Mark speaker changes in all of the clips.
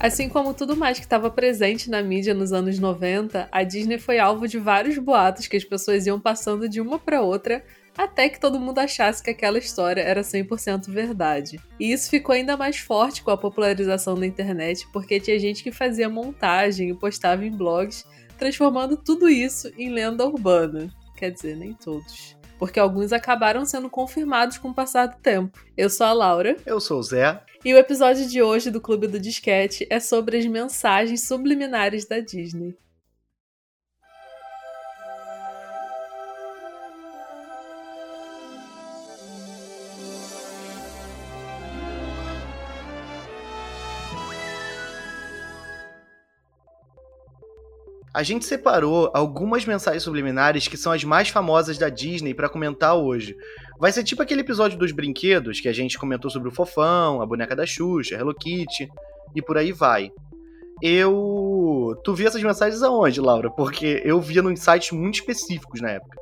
Speaker 1: Assim como tudo mais que estava presente na mídia nos anos 90, a Disney foi alvo de vários boatos que as pessoas iam passando de uma para outra até que todo mundo achasse que aquela história era 100% verdade. E isso ficou ainda mais forte com a popularização da internet, porque tinha gente que fazia montagem e postava em blogs, transformando tudo isso em lenda urbana. Quer dizer, nem todos. Porque alguns acabaram sendo confirmados com o passar do tempo. Eu sou a Laura.
Speaker 2: Eu sou o Zé.
Speaker 1: E o episódio de hoje do Clube do Disquete é sobre as mensagens subliminares da Disney.
Speaker 2: A gente separou algumas mensagens subliminares que são as mais famosas da Disney para comentar hoje. Vai ser tipo aquele episódio dos brinquedos que a gente comentou sobre o Fofão, a boneca da Xuxa, Hello Kitty e por aí vai. Eu. Tu via essas mensagens aonde, Laura? Porque eu via em sites muito específicos na época.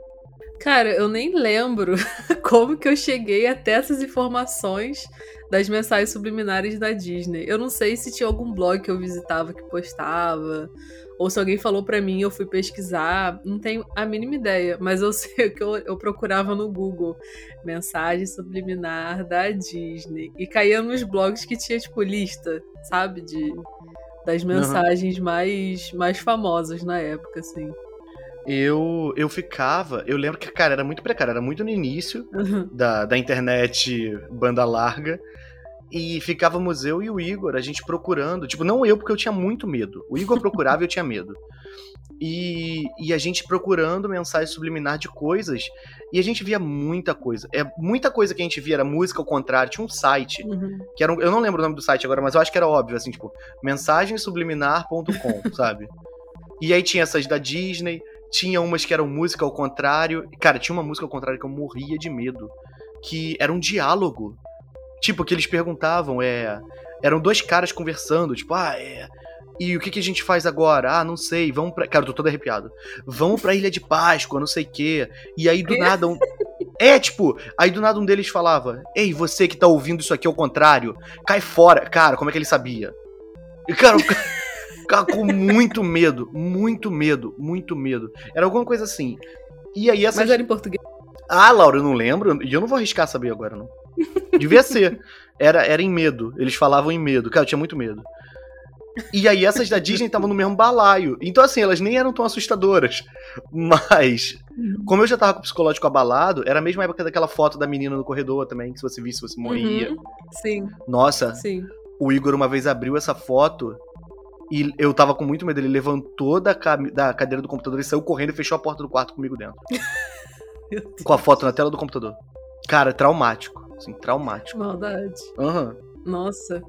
Speaker 1: Cara, eu nem lembro como que eu cheguei até essas informações das mensagens subliminares da Disney. Eu não sei se tinha algum blog que eu visitava que postava, ou se alguém falou para mim, eu fui pesquisar, não tenho a mínima ideia, mas eu sei que eu, eu procurava no Google mensagem subliminar da Disney e caía nos blogs que tinha tipo lista, sabe, de das mensagens uhum. mais mais famosas na época, assim.
Speaker 2: Eu, eu ficava, eu lembro que, cara, era muito precário, era muito no início uhum. da, da internet banda larga. E ficávamos eu e o Igor, a gente procurando. Tipo, não eu, porque eu tinha muito medo. O Igor procurava e eu tinha medo. E, e a gente procurando mensagem subliminar de coisas. E a gente via muita coisa. É muita coisa que a gente via era música ao contrário. Tinha um site, uhum. que era um, Eu não lembro o nome do site agora, mas eu acho que era óbvio, assim, tipo, mensagensubliminar.com, sabe? E aí tinha essas da Disney, tinha umas que eram música ao contrário. Cara, tinha uma música ao contrário que eu morria de medo. Que era um diálogo Tipo, que eles perguntavam, é. Eram dois caras conversando, tipo, ah, é. E o que, que a gente faz agora? Ah, não sei, vamos pra. Cara, eu tô todo arrepiado. Vamos pra Ilha de Páscoa, não sei o quê. E aí do nada. Um... É, tipo, aí do nada um deles falava: Ei, você que tá ouvindo isso aqui ao contrário, cai fora. Cara, como é que ele sabia? E, cara, ficava com muito medo, muito medo, muito medo. Era alguma coisa assim. E aí essa.
Speaker 1: Mas era em português?
Speaker 2: Ah, Laura, eu não lembro. E eu não vou arriscar saber agora, não. Devia ser. Era, era em medo. Eles falavam em medo. Cara, eu tinha muito medo. E aí essas da Disney estavam no mesmo balaio. Então, assim, elas nem eram tão assustadoras. Mas, como eu já tava com o psicológico abalado, era a mesma época daquela foto da menina no corredor também, que se você visse, você morria. Uhum.
Speaker 1: Sim.
Speaker 2: Nossa.
Speaker 1: Sim.
Speaker 2: O Igor uma vez abriu essa foto e eu tava com muito medo. Ele levantou da, da cadeira do computador e saiu correndo e fechou a porta do quarto comigo dentro. com a foto na tela do computador. Cara, traumático. Assim, traumático.
Speaker 1: Maldade.
Speaker 2: Aham. Uhum.
Speaker 1: Nossa.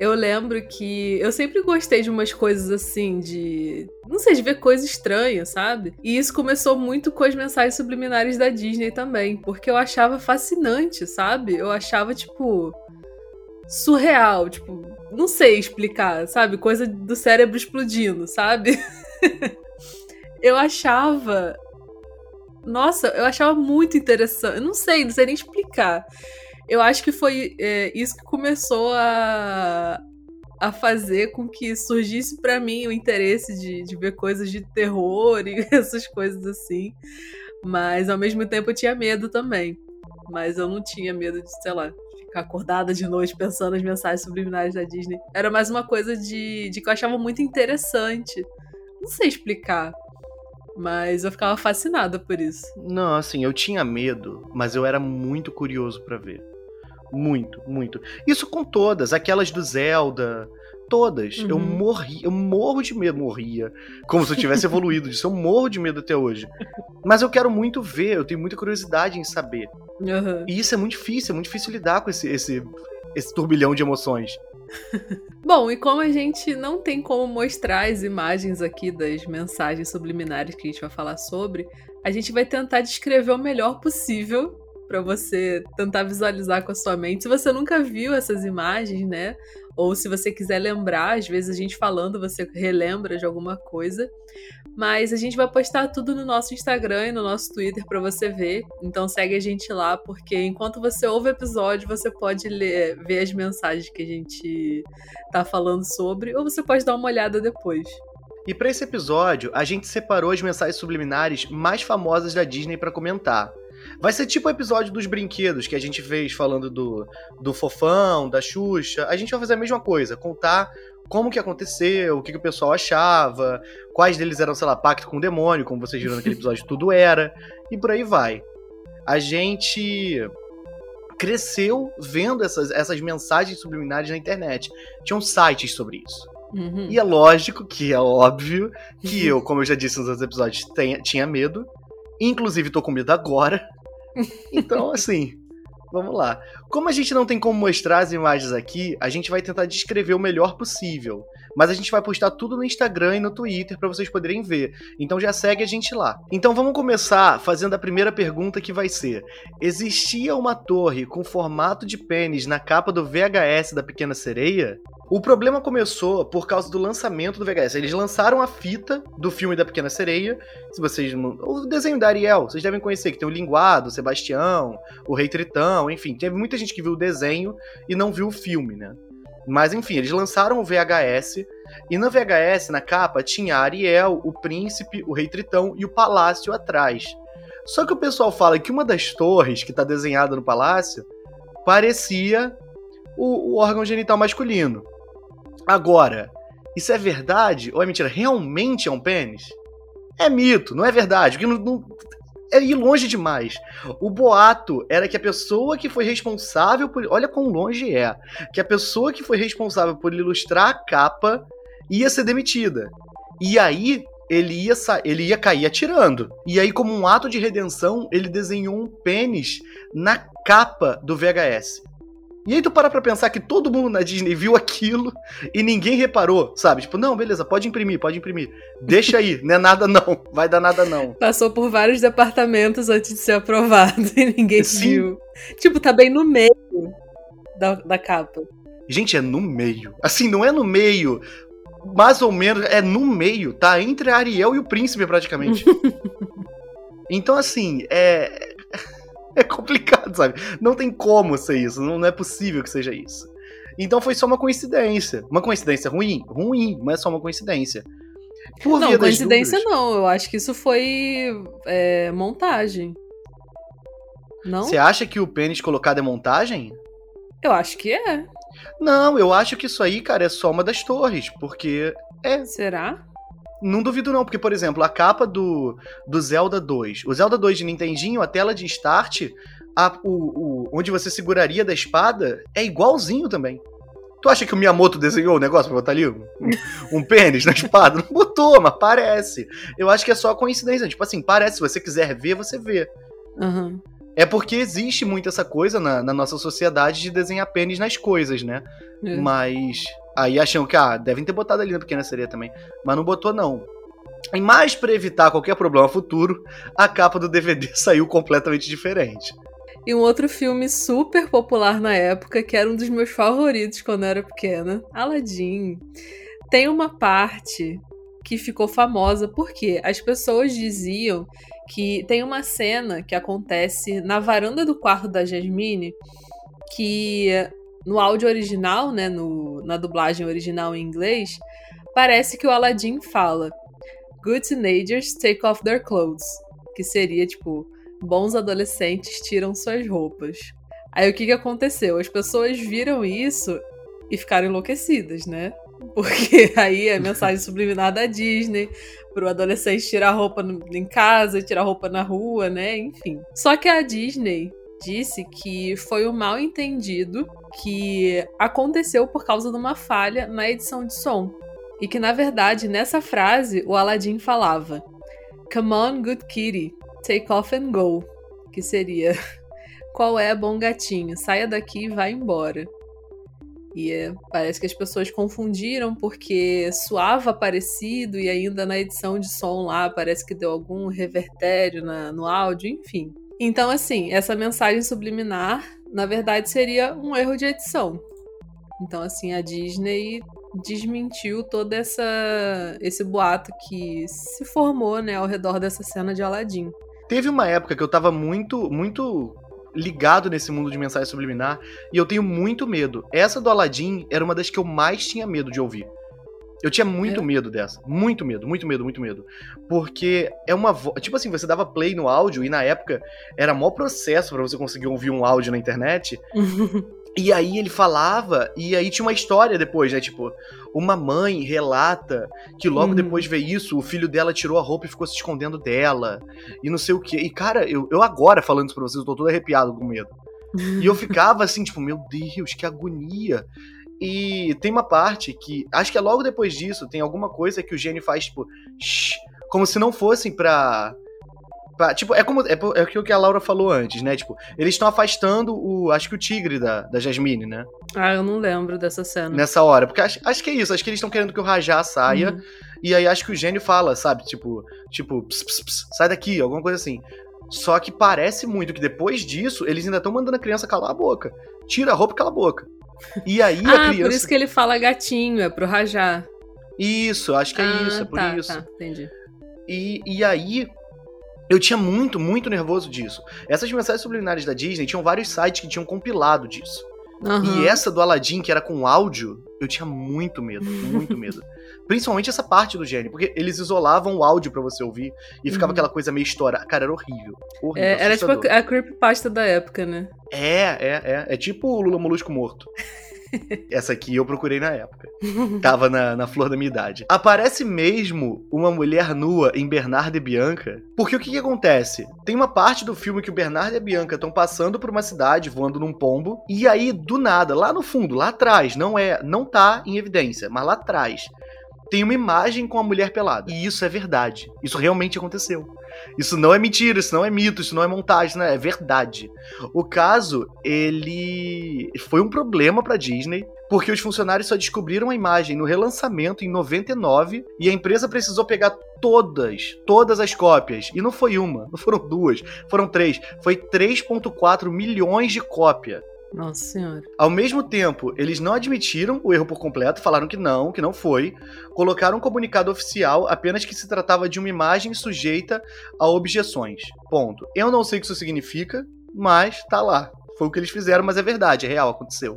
Speaker 1: Eu lembro que eu sempre gostei de umas coisas assim, de. Não sei, de ver coisas estranhas, sabe? E isso começou muito com as mensagens subliminares da Disney também. Porque eu achava fascinante, sabe? Eu achava, tipo. Surreal, tipo, não sei explicar, sabe? Coisa do cérebro explodindo, sabe? eu achava nossa, eu achava muito interessante. Eu não sei, não sei nem explicar. Eu acho que foi é, isso que começou a, a fazer com que surgisse para mim o interesse de, de ver coisas de terror e essas coisas assim. Mas ao mesmo tempo eu tinha medo também. Mas eu não tinha medo de, sei lá, ficar acordada de noite pensando nas mensagens subliminares da Disney. Era mais uma coisa de, de que eu achava muito interessante. Não sei explicar. Mas eu ficava fascinada por isso.
Speaker 2: Não, assim, eu tinha medo, mas eu era muito curioso para ver. Muito, muito. Isso com todas, aquelas do Zelda, todas. Uhum. Eu morri, eu morro de medo, morria. Como se eu tivesse evoluído disso, eu morro de medo até hoje. Mas eu quero muito ver, eu tenho muita curiosidade em saber.
Speaker 1: Uhum.
Speaker 2: E isso é muito difícil, é muito difícil lidar com esse, esse, esse turbilhão de emoções.
Speaker 1: Bom, e como a gente não tem como mostrar as imagens aqui das mensagens subliminares que a gente vai falar sobre, a gente vai tentar descrever o melhor possível para você tentar visualizar com a sua mente. Se você nunca viu essas imagens, né? Ou se você quiser lembrar, às vezes a gente falando, você relembra de alguma coisa. Mas a gente vai postar tudo no nosso Instagram e no nosso Twitter para você ver. Então segue a gente lá, porque enquanto você ouve o episódio, você pode ler, ver as mensagens que a gente tá falando sobre, ou você pode dar uma olhada depois.
Speaker 2: E para esse episódio, a gente separou as mensagens subliminares mais famosas da Disney para comentar. Vai ser tipo o episódio dos brinquedos que a gente fez falando do, do fofão, da Xuxa. A gente vai fazer a mesma coisa, contar como que aconteceu, o que, que o pessoal achava, quais deles eram, sei lá, pacto com o demônio, como vocês viram naquele episódio, tudo era, e por aí vai. A gente cresceu vendo essas, essas mensagens subliminares na internet. Tinham sites sobre isso. Uhum. E é lógico que é óbvio que eu, como eu já disse nos outros episódios, tenha, tinha medo. Inclusive, tô com medo agora. Então, assim, vamos lá. Como a gente não tem como mostrar as imagens aqui, a gente vai tentar descrever o melhor possível. Mas a gente vai postar tudo no Instagram e no Twitter para vocês poderem ver. Então já segue a gente lá. Então vamos começar fazendo a primeira pergunta que vai ser: Existia uma torre com formato de pênis na capa do VHS da Pequena Sereia? O problema começou por causa do lançamento do VHS. Eles lançaram a fita do filme da Pequena Sereia. Se vocês. O desenho da Ariel, vocês devem conhecer, que tem o Linguado, o Sebastião, o Rei Tritão, enfim. Teve muita gente que viu o desenho e não viu o filme, né? Mas enfim, eles lançaram o VHS. E no VHS, na capa, tinha Ariel, o príncipe, o Rei Tritão e o palácio atrás. Só que o pessoal fala que uma das torres que está desenhada no palácio parecia o, o órgão genital masculino. Agora, isso é verdade ou é mentira? Realmente é um pênis? É mito, não é verdade. Porque não, não, é ir longe demais. O boato era que a pessoa que foi responsável por. Olha quão longe é. Que a pessoa que foi responsável por ilustrar a capa ia ser demitida. E aí ele ia, ele ia cair atirando. E aí, como um ato de redenção, ele desenhou um pênis na capa do VHS. E aí tu para pra pensar que todo mundo na Disney viu aquilo e ninguém reparou, sabe? Tipo, não, beleza, pode imprimir, pode imprimir. Deixa aí, não é nada não, vai dar nada não.
Speaker 1: Passou por vários departamentos antes de ser aprovado e ninguém Sim. viu. Tipo, tá bem no meio da, da capa.
Speaker 2: Gente, é no meio. Assim, não é no meio, mais ou menos, é no meio, tá? Entre a Ariel e o príncipe, praticamente. então, assim, é é complicado, sabe? Não tem como ser isso, não é possível que seja isso. Então foi só uma coincidência. Uma coincidência ruim? Ruim, mas é só uma coincidência.
Speaker 1: Por não, coincidência dúvidas, não. Eu acho que isso foi é, montagem. Não?
Speaker 2: Você acha que o pênis colocado é montagem?
Speaker 1: Eu acho que é.
Speaker 2: Não, eu acho que isso aí, cara, é só uma das torres, porque é.
Speaker 1: Será?
Speaker 2: Não duvido não, porque, por exemplo, a capa do, do Zelda 2, o Zelda 2 de Nintendinho, a tela de start, a, o, o, onde você seguraria da espada, é igualzinho também. Tu acha que o Miyamoto desenhou o negócio pra botar ali um, um pênis na espada? Não botou, mas parece. Eu acho que é só coincidência. Tipo assim, parece. Se você quiser ver, você vê.
Speaker 1: Uhum.
Speaker 2: É porque existe muito essa coisa na, na nossa sociedade de desenhar pênis nas coisas, né? É. Mas Aí acham que, ah, devem ter botado ali na pequena sereia também. Mas não botou, não. E mais para evitar qualquer problema futuro, a capa do DVD saiu completamente diferente.
Speaker 1: E um outro filme super popular na época, que era um dos meus favoritos quando eu era pequena, Aladdin. Tem uma parte que ficou famosa porque as pessoas diziam que tem uma cena que acontece na varanda do quarto da Jasmine que no áudio original, né, no, na dublagem original em inglês, parece que o Aladdin fala Good teenagers take off their clothes, que seria tipo bons adolescentes tiram suas roupas. Aí o que que aconteceu? As pessoas viram isso e ficaram enlouquecidas, né? Porque aí é mensagem subliminar da Disney pro adolescente tirar roupa em casa, tirar roupa na rua, né? Enfim. Só que a Disney disse que foi um mal entendido que aconteceu por causa de uma falha na edição de som. E que, na verdade, nessa frase, o Aladdin falava: Come on, good kitty, take off and go. Que seria: Qual é, bom gatinho? Saia daqui e vá embora. E é, parece que as pessoas confundiram porque suava parecido e ainda na edição de som lá parece que deu algum revertério na, no áudio, enfim. Então, assim, essa mensagem subliminar, na verdade, seria um erro de edição. Então, assim, a Disney desmentiu todo essa, esse boato que se formou, né, ao redor dessa cena de Aladdin.
Speaker 2: Teve uma época que eu tava muito, muito ligado nesse mundo de mensagem subliminar e eu tenho muito medo. Essa do Aladdin era uma das que eu mais tinha medo de ouvir. Eu tinha muito é. medo dessa. Muito medo, muito medo, muito medo. Porque é uma voz. Tipo assim, você dava play no áudio e na época era maior processo para você conseguir ouvir um áudio na internet. E aí ele falava, e aí tinha uma história depois, né? Tipo, uma mãe relata que logo hum. depois de ver isso, o filho dela tirou a roupa e ficou se escondendo dela. E não sei o quê. E, cara, eu, eu agora falando isso pra vocês, eu tô todo arrepiado com medo. E eu ficava assim, tipo, meu Deus, que agonia. E tem uma parte que, acho que é logo depois disso, tem alguma coisa que o gênio faz, tipo, shh, como se não fossem pra Pra, tipo, é como. É, é o que a Laura falou antes, né? Tipo, eles estão afastando o. Acho que o tigre da, da Jasmine, né?
Speaker 1: Ah, eu não lembro dessa cena.
Speaker 2: Nessa hora. Porque acho, acho que é isso. Acho que eles estão querendo que o Rajá saia. Uhum. E aí acho que o gênio fala, sabe? Tipo, tipo, pss, pss, pss, sai daqui, alguma coisa assim. Só que parece muito que depois disso, eles ainda estão mandando a criança calar a boca. Tira a roupa e cala a boca. E aí
Speaker 1: ah,
Speaker 2: a criança.
Speaker 1: Por isso que ele fala gatinho, é pro Rajá.
Speaker 2: Isso, acho que é ah, isso, é por
Speaker 1: tá,
Speaker 2: isso.
Speaker 1: Tá, entendi.
Speaker 2: E, e aí, eu tinha muito, muito nervoso disso. Essas mensagens subliminares da Disney tinham vários sites que tinham compilado disso. Uhum. E essa do Aladdin, que era com áudio, eu tinha muito medo, muito medo. Principalmente essa parte do gênio, porque eles isolavam o áudio para você ouvir e ficava uhum. aquela coisa meio estourada. Cara, era horrível. horrível
Speaker 1: é, era tipo a, a creepypasta da época, né?
Speaker 2: É, é, é. É tipo o Lula Molusco morto. Essa aqui eu procurei na época. Tava na, na flor da minha idade. Aparece mesmo uma mulher nua em Bernardo e Bianca. Porque o que, que acontece? Tem uma parte do filme que o Bernardo e a Bianca estão passando por uma cidade, voando num pombo. E aí, do nada, lá no fundo, lá atrás, não é, não tá em evidência, mas lá atrás, tem uma imagem com a mulher pelada. E isso é verdade. Isso realmente aconteceu. Isso não é mentira, isso não é mito, isso não é montagem, né? É verdade. O caso, ele foi um problema para Disney, porque os funcionários só descobriram a imagem no relançamento em 99 e a empresa precisou pegar todas, todas as cópias. E não foi uma, não foram duas, foram três. Foi 3.4 milhões de cópias.
Speaker 1: Nossa senhora.
Speaker 2: Ao mesmo tempo, eles não admitiram o erro por completo, falaram que não, que não foi. Colocaram um comunicado oficial apenas que se tratava de uma imagem sujeita a objeções. Ponto. Eu não sei o que isso significa, mas tá lá. Foi o que eles fizeram, mas é verdade, é real, aconteceu.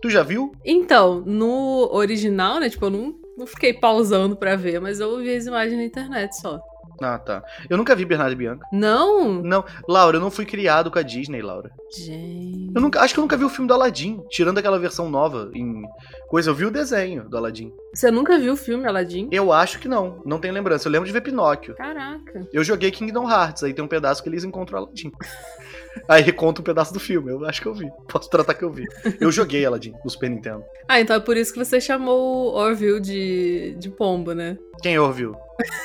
Speaker 2: Tu já viu?
Speaker 1: Então, no original, né? Tipo, eu não, não fiquei pausando pra ver, mas eu vi as imagens na internet só.
Speaker 2: Ah, tá. Eu nunca vi Bernardo e Bianca.
Speaker 1: Não?
Speaker 2: Não. Laura, eu não fui criado com a Disney, Laura.
Speaker 1: Gente.
Speaker 2: Eu nunca, acho que eu nunca vi o filme do Aladdin, tirando aquela versão nova em coisa. Eu vi o desenho do Aladdin.
Speaker 1: Você nunca viu o filme Aladdin?
Speaker 2: Eu acho que não. Não tenho lembrança. Eu lembro de ver Pinóquio.
Speaker 1: Caraca.
Speaker 2: Eu joguei Kingdom Hearts, aí tem um pedaço que eles encontram o Aladdin. Aí conta um pedaço do filme. Eu acho que eu vi. Posso tratar que eu vi. Eu joguei Aladdin no Super Nintendo.
Speaker 1: Ah, então é por isso que você chamou o Orville de, de pombo, né?
Speaker 2: Quem é Orville?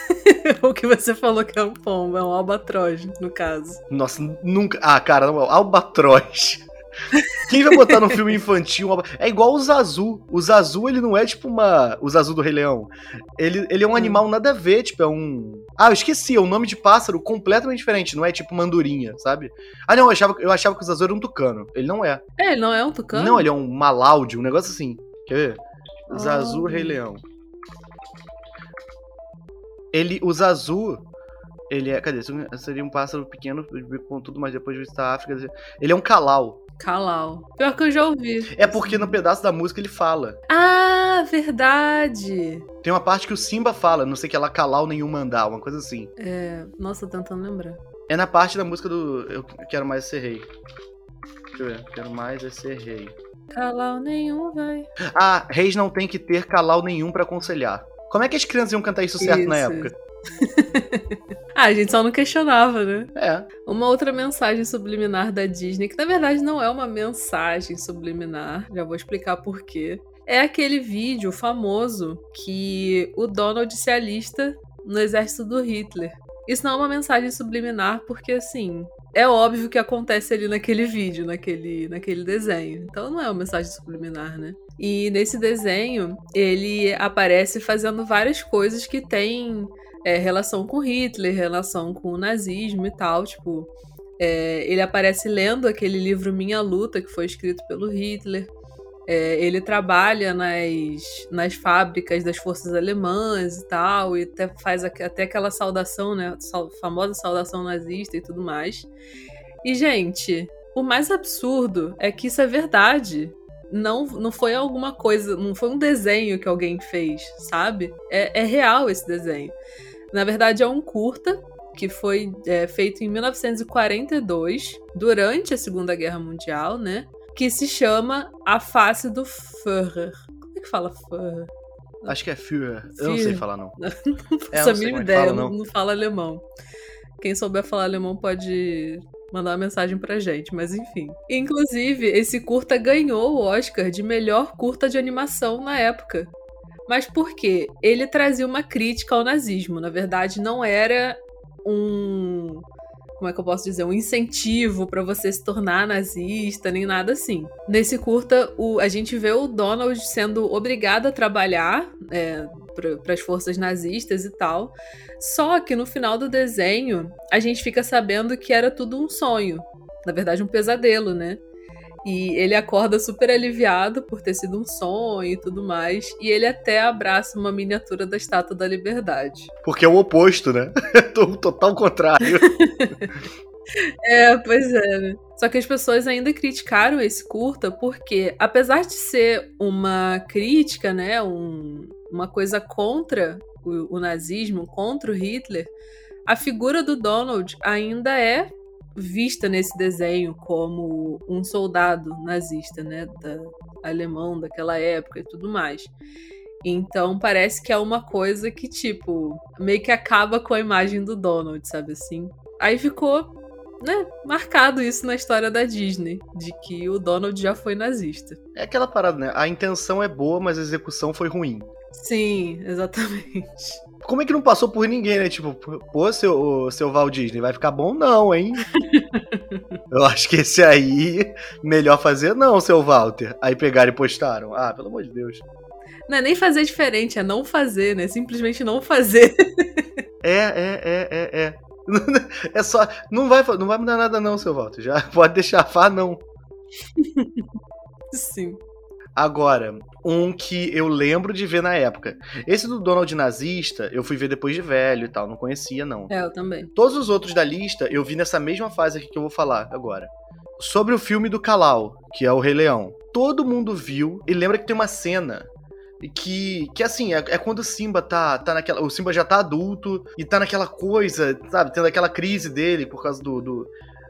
Speaker 1: o que você falou que é um pombo, é um albatroz, no caso.
Speaker 2: Nossa, nunca. Ah, cara, não, albatroz. Quem vai botar no filme infantil? É igual o Zazu. O Zazu, ele não é tipo uma. O Zazu do Rei Leão. Ele, ele é um hum. animal nada a ver, tipo, é um. Ah, eu esqueci, é um nome de pássaro completamente diferente, não é tipo mandurinha, sabe? Ah, não, eu achava, eu achava que o Zazu era um tucano. Ele não é.
Speaker 1: É, ele não é um tucano?
Speaker 2: Não, ele é um malaude, um negócio assim. Quer ver? Zazu, oh. Rei Leão. Ele, o Zazu, ele é. Cadê? Seria um pássaro pequeno, com tudo, mas depois de visitar a África. Ele é um calau.
Speaker 1: Calau. Pior que eu já ouvi.
Speaker 2: É porque no pedaço da música ele fala.
Speaker 1: Ah, verdade.
Speaker 2: Tem uma parte que o Simba fala, não sei que ela calau nenhum mandar, uma coisa assim.
Speaker 1: É. Nossa, tentando lembrar.
Speaker 2: É na parte da música do Eu Quero Mais Ser Rei. Deixa eu ver. Quero mais é ser rei.
Speaker 1: Calau nenhum, vai.
Speaker 2: Ah, reis não tem que ter calau nenhum para aconselhar. Como é que as crianças iam cantar isso certo isso. na época?
Speaker 1: ah, a gente só não questionava, né?
Speaker 2: É.
Speaker 1: Uma outra mensagem subliminar da Disney, que na verdade não é uma mensagem subliminar, já vou explicar por quê. É aquele vídeo famoso que o Donald se alista no exército do Hitler. Isso não é uma mensagem subliminar, porque assim, é óbvio que acontece ali naquele vídeo, naquele, naquele desenho. Então não é uma mensagem subliminar, né? E nesse desenho, ele aparece fazendo várias coisas que têm é, relação com Hitler, relação com o nazismo e tal. Tipo, é, ele aparece lendo aquele livro Minha Luta, que foi escrito pelo Hitler. É, ele trabalha nas, nas fábricas das forças alemãs e tal, e até faz até aquela saudação, né? Famosa saudação nazista e tudo mais. E, gente, o mais absurdo é que isso é verdade. Não, não foi alguma coisa, não foi um desenho que alguém fez, sabe? É, é real esse desenho. Na verdade, é um curta que foi é, feito em 1942, durante a Segunda Guerra Mundial, né? Que se chama A Face do Führer. Como é que fala Führer?
Speaker 2: Acho que é Führer. Eu não sei falar, não. não
Speaker 1: é, faço a mínima ideia, fala, não. não fala alemão. Quem souber falar alemão pode mandar uma mensagem pra gente, mas enfim. Inclusive, esse curta ganhou o Oscar de melhor curta de animação na época. Mas por quê? Ele trazia uma crítica ao nazismo. Na verdade, não era um como é que eu posso dizer, um incentivo para você se tornar nazista, nem nada assim. Nesse curta, o, a gente vê o Donald sendo obrigado a trabalhar é, para as forças nazistas e tal. Só que no final do desenho, a gente fica sabendo que era tudo um sonho. Na verdade, um pesadelo, né? E ele acorda super aliviado por ter sido um sonho e tudo mais. E ele até abraça uma miniatura da Estátua da Liberdade.
Speaker 2: Porque é o oposto, né? o total contrário.
Speaker 1: é, pois é. Né? Só que as pessoas ainda criticaram esse curta porque, apesar de ser uma crítica, né, um, uma coisa contra o, o nazismo, contra o Hitler, a figura do Donald ainda é vista nesse desenho como um soldado nazista, né, da, alemão daquela época e tudo mais. Então parece que é uma coisa que, tipo, meio que acaba com a imagem do Donald, sabe assim? Aí ficou, né, marcado isso na história da Disney, de que o Donald já foi nazista.
Speaker 2: É aquela parada, né? A intenção é boa, mas a execução foi ruim.
Speaker 1: Sim, exatamente.
Speaker 2: Como é que não passou por ninguém, né? Tipo, pô, seu, seu Walt Disney, vai ficar bom não, hein? Eu acho que esse aí, melhor fazer não, seu Walter. Aí pegaram e postaram. Ah, pelo amor de Deus.
Speaker 1: Não é nem fazer diferente, é não fazer, né? Simplesmente não fazer.
Speaker 2: É, é, é, é, é. É só. Não vai, não vai mudar nada, não, seu Walter. Já pode deixar fá, não.
Speaker 1: Sim.
Speaker 2: Agora, um que eu lembro de ver na época. Esse do Donald nazista, eu fui ver depois de velho e tal, não conhecia não.
Speaker 1: É, eu também.
Speaker 2: Todos os outros da lista eu vi nessa mesma fase aqui que eu vou falar agora. Sobre o filme do Kalal, que é o Rei Leão. Todo mundo viu e lembra que tem uma cena que, que assim, é, é, quando o Simba tá, tá naquela. O Simba já tá adulto e tá naquela coisa, sabe? Tendo aquela crise dele por causa do, do,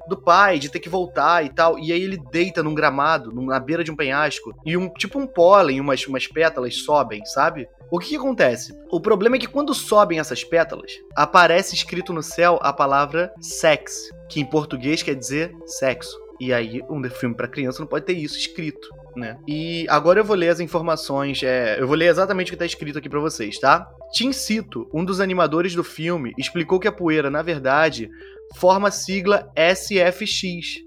Speaker 2: do pai, de ter que voltar e tal. E aí ele deita num gramado, na beira de um penhasco, e um tipo um pólen, umas, umas pétalas sobem, sabe? O que, que, acontece? O problema é que quando sobem essas pétalas, aparece escrito no céu a palavra sex, que em português quer dizer sexo. E aí, um filme para criança não pode ter isso escrito, né? E agora eu vou ler as informações, é, eu vou ler exatamente o que tá escrito aqui para vocês, tá? Tim Cito, um dos animadores do filme, explicou que a poeira, na verdade, forma a sigla SFX,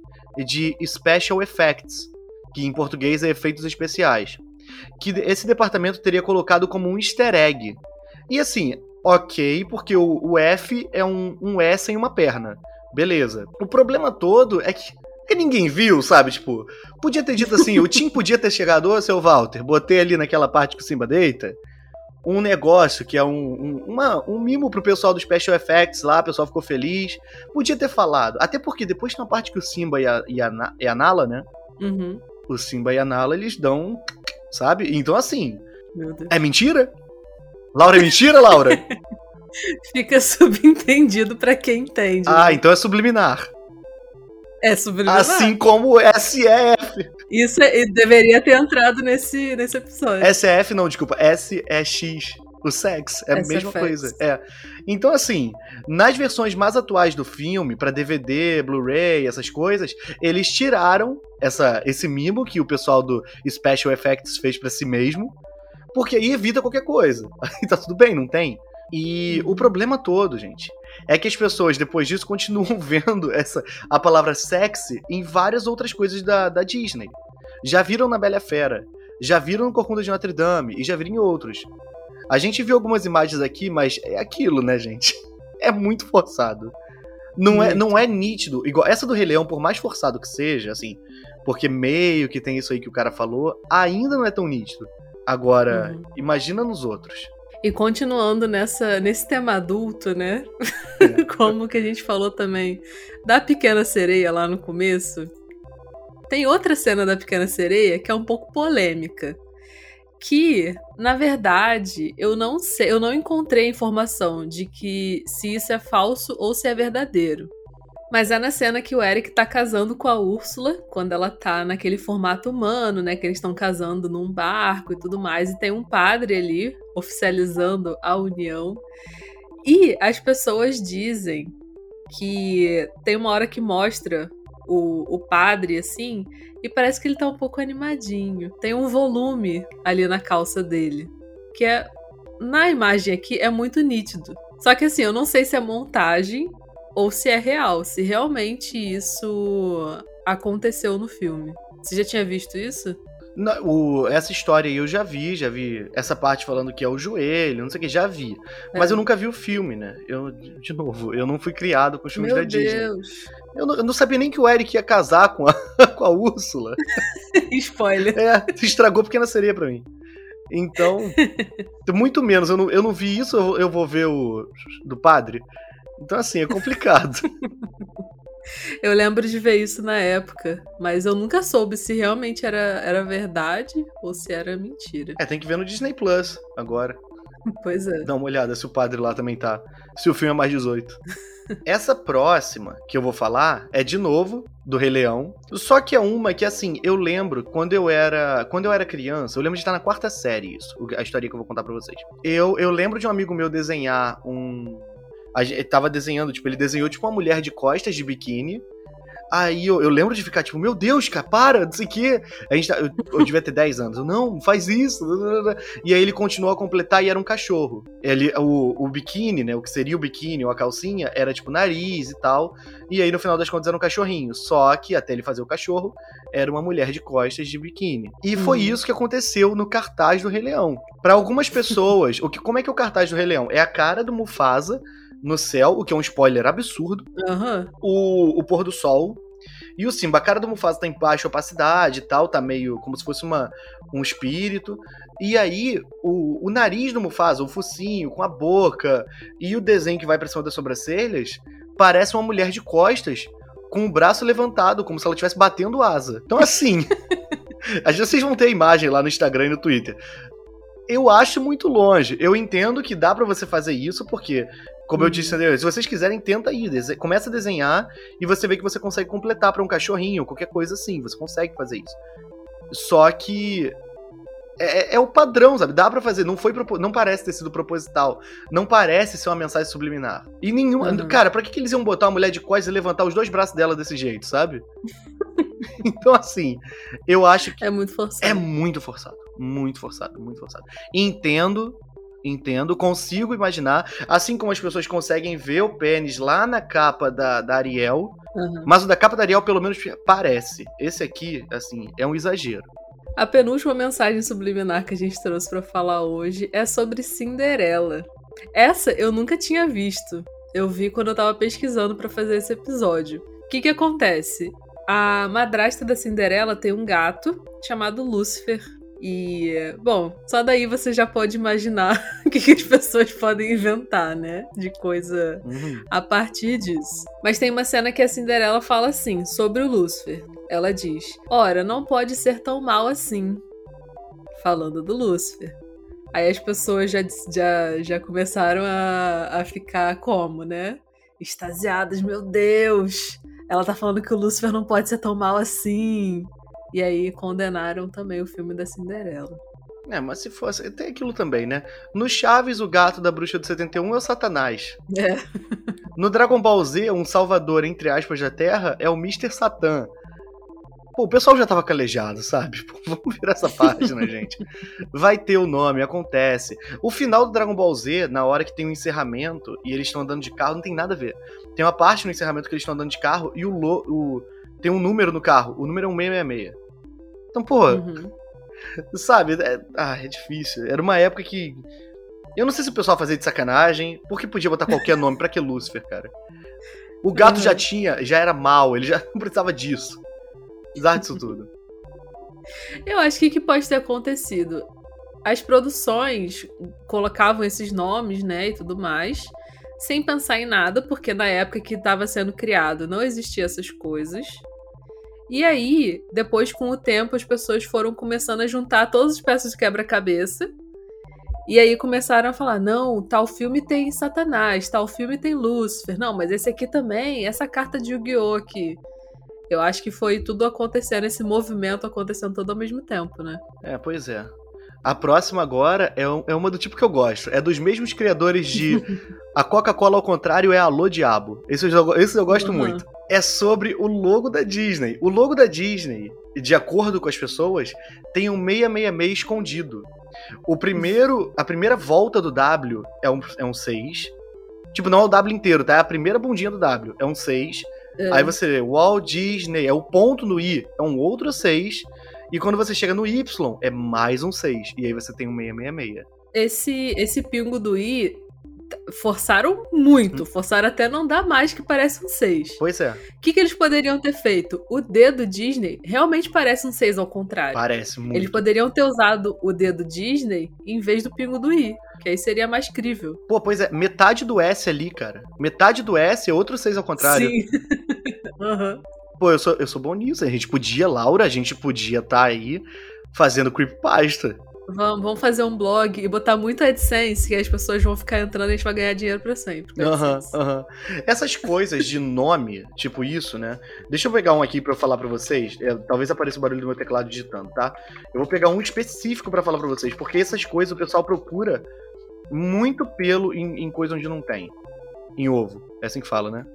Speaker 2: de Special Effects, que em português é efeitos especiais. Que esse departamento teria colocado como um easter egg. E assim, ok, porque o, o F é um, um S em uma perna. Beleza. O problema todo é que ninguém viu, sabe? Tipo, podia ter dito assim, o Tim podia ter chegado, ô seu Walter, botei ali naquela parte que o Simba deita, um negócio que é um, um, uma, um mimo pro pessoal do Special Effects lá, o pessoal ficou feliz. Podia ter falado. Até porque depois tem uma parte que o Simba e a, e a, e a Nala, né?
Speaker 1: Uhum.
Speaker 2: O Simba e a Nala, eles dão. Sabe? Então, assim. É mentira? Laura, é mentira, Laura?
Speaker 1: Fica subentendido para quem entende.
Speaker 2: Ah, né? então é subliminar.
Speaker 1: É subliminar.
Speaker 2: Assim como SEF.
Speaker 1: Isso é, deveria ter entrado nesse, nesse episódio.
Speaker 2: SEF não, desculpa. SEX. O sex é a mesma coisa. É. Então, assim, nas versões mais atuais do filme, para DVD, Blu-ray, essas coisas, eles tiraram essa, esse mimo que o pessoal do Special Effects fez para si mesmo, porque aí evita qualquer coisa. Aí tá tudo bem, não tem? E o problema todo, gente, é que as pessoas depois disso continuam vendo essa a palavra sexy em várias outras coisas da, da Disney. Já viram na Bela Fera, já viram no Corcunda de Notre Dame e já viram em outros. A gente viu algumas imagens aqui, mas é aquilo, né, gente? É muito forçado. Não é, não é nítido. Igual essa do Rei Leão, por mais forçado que seja, assim, porque meio que tem isso aí que o cara falou, ainda não é tão nítido. Agora, uhum. imagina nos outros.
Speaker 1: E continuando nessa, nesse tema adulto, né? É. Como que a gente falou também da Pequena Sereia lá no começo. Tem outra cena da Pequena Sereia que é um pouco polêmica. Que, na verdade, eu não sei, eu não encontrei informação de que se isso é falso ou se é verdadeiro. Mas é na cena que o Eric tá casando com a Úrsula, quando ela tá naquele formato humano, né? Que eles estão casando num barco e tudo mais. E tem um padre ali oficializando a união. E as pessoas dizem que tem uma hora que mostra o, o padre, assim, e parece que ele tá um pouco animadinho. Tem um volume ali na calça dele. Que é. Na imagem aqui é muito nítido. Só que assim, eu não sei se é montagem ou se é real, se realmente isso aconteceu no filme. Você já tinha visto isso?
Speaker 2: Não, o, essa história aí eu já vi, já vi essa parte falando que é o joelho, não sei o que, já vi. Mas é. eu nunca vi o filme, né? Eu, de novo, eu não fui criado com os filmes
Speaker 1: Meu
Speaker 2: da Disney.
Speaker 1: Deus.
Speaker 2: Eu não, eu não sabia nem que o Eric ia casar com a, com a Úrsula.
Speaker 1: Spoiler.
Speaker 2: É, estragou Pequena Sereia pra mim. Então, muito menos. Eu não, eu não vi isso, eu, eu vou ver o do padre. Então, assim, é complicado.
Speaker 1: eu lembro de ver isso na época, mas eu nunca soube se realmente era, era verdade ou se era mentira.
Speaker 2: É, tem que ver no Disney Plus agora.
Speaker 1: Pois é.
Speaker 2: Dá uma olhada se o padre lá também tá. Se o filme é mais 18. Essa próxima que eu vou falar é de novo do Rei Leão. Só que é uma que assim, eu lembro quando eu era, quando eu era criança, eu lembro de estar na quarta série isso, a história que eu vou contar para vocês. Eu, eu lembro de um amigo meu desenhar um a gente tava desenhando, tipo, ele desenhou tipo uma mulher de costas de biquíni. Aí eu, eu lembro de ficar tipo, meu Deus, cara, para, não sei o quê. A gente tá, eu, eu, devia ter 10 anos. Eu, não, faz isso. E aí ele continuou a completar e era um cachorro. Ele, o, o biquíni, né? O que seria o biquíni ou a calcinha, era tipo nariz e tal. E aí no final das contas era um cachorrinho. Só que até ele fazer o cachorro, era uma mulher de costas de biquíni. E foi uhum. isso que aconteceu no cartaz do Rei Leão. Para algumas pessoas, o que, como é que é o cartaz do Rei Leão? É a cara do Mufasa no céu, o que é um spoiler absurdo.
Speaker 1: Uhum.
Speaker 2: O, o pôr do sol. E o Simba, a cara do Mufasa tá em baixa opacidade e tal, tá meio como se fosse uma, um espírito. E aí, o, o nariz do Mufasa, o focinho com a boca e o desenho que vai pra cima das sobrancelhas, parece uma mulher de costas com o braço levantado, como se ela estivesse batendo asa. Então, assim. Às vezes vocês vão ter a imagem lá no Instagram e no Twitter. Eu acho muito longe. Eu entendo que dá para você fazer isso, porque como eu disse uhum. anteriormente, se vocês quiserem, tenta aí. Começa a desenhar e você vê que você consegue completar para um cachorrinho, qualquer coisa assim. Você consegue fazer isso. Só que. É, é, é o padrão, sabe? Dá para fazer. Não foi não parece ter sido proposital. Não parece ser uma mensagem subliminar. E nenhum. Uhum. Cara, pra que, que eles iam botar uma mulher de costas e levantar os dois braços dela desse jeito, sabe? então, assim, eu acho que.
Speaker 1: É muito forçado.
Speaker 2: É muito forçado. Muito forçado, muito forçado. Entendo Entendo, consigo imaginar. Assim como as pessoas conseguem ver o pênis lá na capa da, da Ariel. Uhum. Mas o da capa da Ariel, pelo menos, parece. Esse aqui, assim, é um exagero.
Speaker 1: A penúltima mensagem subliminar que a gente trouxe para falar hoje é sobre Cinderela. Essa eu nunca tinha visto. Eu vi quando eu tava pesquisando para fazer esse episódio. O que que acontece? A madrasta da Cinderela tem um gato chamado Lúcifer, e, bom, só daí você já pode imaginar o que, que as pessoas podem inventar, né? De coisa uhum. a partir disso. Mas tem uma cena que a Cinderela fala assim, sobre o Lúcifer. Ela diz: Ora, não pode ser tão mal assim. Falando do Lúcifer. Aí as pessoas já, já, já começaram a, a ficar como, né? Extasiadas, meu Deus! Ela tá falando que o Lúcifer não pode ser tão mal assim. E aí condenaram também o filme da Cinderela.
Speaker 2: É, mas se fosse. Tem aquilo também, né? No Chaves, o gato da bruxa de 71 é o Satanás.
Speaker 1: É.
Speaker 2: No Dragon Ball Z, um salvador, entre aspas, da Terra é o Mr. Satan. Pô, o pessoal já tava calejado, sabe? Pô, vamos virar essa página, gente. Vai ter o nome, acontece. O final do Dragon Ball Z, na hora que tem o um encerramento e eles estão andando de carro, não tem nada a ver. Tem uma parte no encerramento que eles estão andando de carro e o, lo, o tem um número no carro. O número é um 666. Então, pô, uhum. sabe? É, ah, é difícil. Era uma época que. Eu não sei se o pessoal fazia de sacanagem, porque podia botar qualquer nome. Pra que Lúcifer, cara? O gato uhum. já tinha, já era mal, ele já não precisava disso. Apesar disso tudo.
Speaker 1: Eu acho que o que pode ter acontecido? As produções colocavam esses nomes, né, e tudo mais, sem pensar em nada, porque na época que estava sendo criado não existia essas coisas. E aí, depois com o tempo, as pessoas foram começando a juntar todas as peças de quebra-cabeça. E aí começaram a falar: não, tal filme tem Satanás, tal filme tem Lúcifer. Não, mas esse aqui também, essa carta de Yu-Gi-Oh! aqui. Eu acho que foi tudo acontecendo, esse movimento acontecendo todo ao mesmo tempo, né?
Speaker 2: É, pois é. A próxima agora é, um, é uma do tipo que eu gosto. É dos mesmos criadores de A Coca-Cola ao contrário é Alô Diabo. Esse eu, esse eu gosto uhum. muito. É sobre o logo da Disney. O logo da Disney, de acordo com as pessoas, tem um 666 escondido. O primeiro, a primeira volta do W é um, é um 6. Tipo, não é o W inteiro, tá? É a primeira bundinha do W. É um 6. É. Aí você lê Walt Disney, é o ponto no I, é um outro 6. E quando você chega no Y, é mais um 6. E aí você tem um 666.
Speaker 1: Esse, esse pingo do I forçaram muito, hum. forçaram até não dar mais, que parece um 6.
Speaker 2: Pois é.
Speaker 1: O que, que eles poderiam ter feito? O dedo Disney realmente parece um 6 ao contrário.
Speaker 2: Parece muito.
Speaker 1: Eles poderiam ter usado o dedo Disney em vez do pingo do I, que aí seria mais crível.
Speaker 2: Pô, pois é, metade do S ali, cara. Metade do S é outro 6 ao contrário.
Speaker 1: Sim. uhum.
Speaker 2: Pô, eu sou, eu sou bom nisso. A gente podia, Laura, a gente podia estar tá aí fazendo creepypasta.
Speaker 1: Vamos, vamos fazer um blog e botar muito AdSense que as pessoas vão ficar entrando e a gente vai ganhar dinheiro pra sempre.
Speaker 2: Aham, aham. Uhum. Essas coisas de nome, tipo isso, né? Deixa eu pegar um aqui pra eu falar pra vocês. É, talvez apareça o barulho do meu teclado digitando, tá? Eu vou pegar um específico para falar pra vocês, porque essas coisas o pessoal procura muito pelo em, em coisa onde não tem. Em ovo. É assim que fala, né?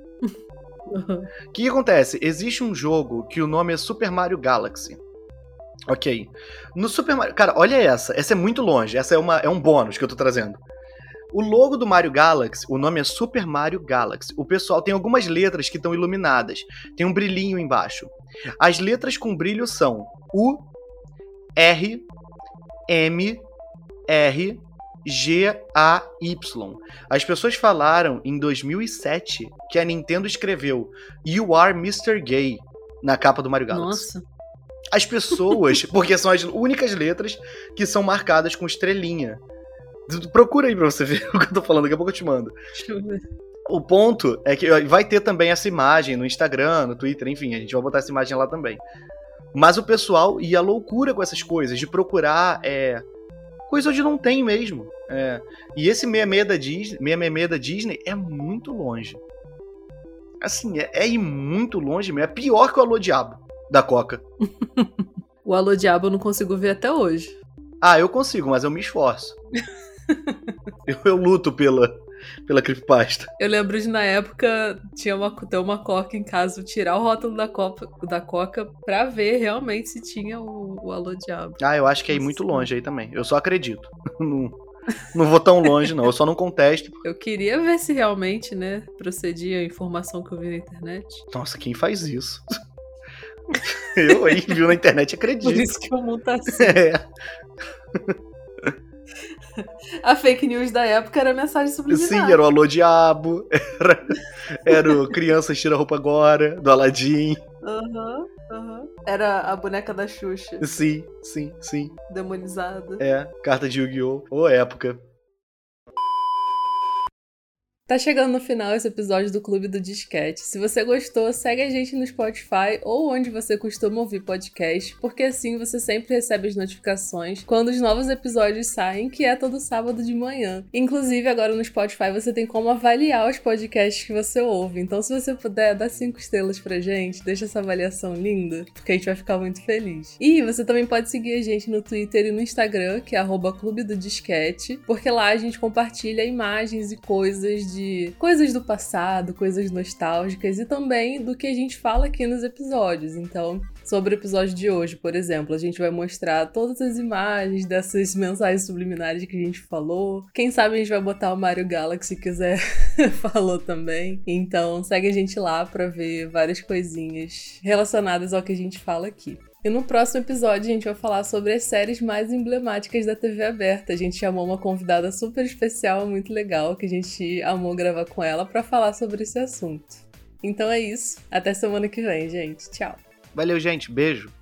Speaker 2: O uhum. que, que acontece? Existe um jogo que o nome é Super Mario Galaxy. Ok. No Super Mario. Cara, olha essa. Essa é muito longe. Essa é, uma, é um bônus que eu tô trazendo. O logo do Mario Galaxy, o nome é Super Mario Galaxy. O pessoal tem algumas letras que estão iluminadas. Tem um brilhinho embaixo. As letras com brilho são U, R, M, R, G, A, Y. As pessoas falaram em 2007 que a Nintendo escreveu You are Mr. Gay na capa do Mario Galaxy.
Speaker 1: Nossa
Speaker 2: as pessoas, porque são as únicas letras que são marcadas com estrelinha. Procura aí pra você ver o que eu tô falando, daqui a pouco eu te mando. Deixa eu ver. O ponto é que vai ter também essa imagem no Instagram, no Twitter, enfim, a gente vai botar essa imagem lá também. Mas o pessoal ia loucura com essas coisas, de procurar é, coisa onde não tem mesmo. É. E esse 66 da Disney, 666 da Disney é muito longe. Assim, é, é ir muito longe mesmo. É pior que o Alô Diabo da Coca.
Speaker 1: o Alô Diabo eu não consigo ver até hoje.
Speaker 2: Ah, eu consigo, mas eu me esforço. eu, eu, luto pela, pela creepypasta.
Speaker 1: Eu lembro de na época tinha uma, ter uma coca em casa, tirar o rótulo da, copa, da coca pra ver realmente se tinha o, o Alô Diabo.
Speaker 2: Ah, eu acho que é ir muito longe aí também. Eu só acredito. não, não vou tão longe, não. Eu só não contesto.
Speaker 1: Eu queria ver se realmente, né, procedia a informação que eu vi na internet.
Speaker 2: Nossa, quem faz isso? Eu aí, viu na internet, acredito.
Speaker 1: Por isso que o mundo tá assim. É. A fake news da época era mensagem subliminar.
Speaker 2: Sim, era o Alô Diabo, era, era o Criança Tira Roupa Agora, do Aladdin.
Speaker 1: Aham, uhum, aham. Uhum. Era a boneca da Xuxa.
Speaker 2: Sim, sim, sim.
Speaker 1: Demonizada.
Speaker 2: É, carta de Yu-Gi-Oh! Ô, época.
Speaker 1: Tá chegando no final esse episódio do Clube do Disquete. Se você gostou, segue a gente no Spotify ou onde você costuma ouvir podcast, porque assim você sempre recebe as notificações quando os novos episódios saem, que é todo sábado de manhã. Inclusive, agora no Spotify você tem como avaliar os podcasts que você ouve. Então, se você puder, dá cinco estrelas pra gente, deixa essa avaliação linda, porque a gente vai ficar muito feliz. E você também pode seguir a gente no Twitter e no Instagram, que é Clube do Disquete, porque lá a gente compartilha imagens e coisas de de coisas do passado, coisas nostálgicas e também do que a gente fala aqui nos episódios. Então, sobre o episódio de hoje, por exemplo, a gente vai mostrar todas as imagens dessas mensagens subliminares que a gente falou. Quem sabe a gente vai botar o Mario Galaxy se quiser falou também. Então, segue a gente lá para ver várias coisinhas relacionadas ao que a gente fala aqui. E no próximo episódio a gente vai falar sobre as séries mais emblemáticas da TV aberta. A gente chamou uma convidada super especial, muito legal, que a gente amou gravar com ela para falar sobre esse assunto. Então é isso. Até semana que vem, gente. Tchau.
Speaker 2: Valeu, gente. Beijo.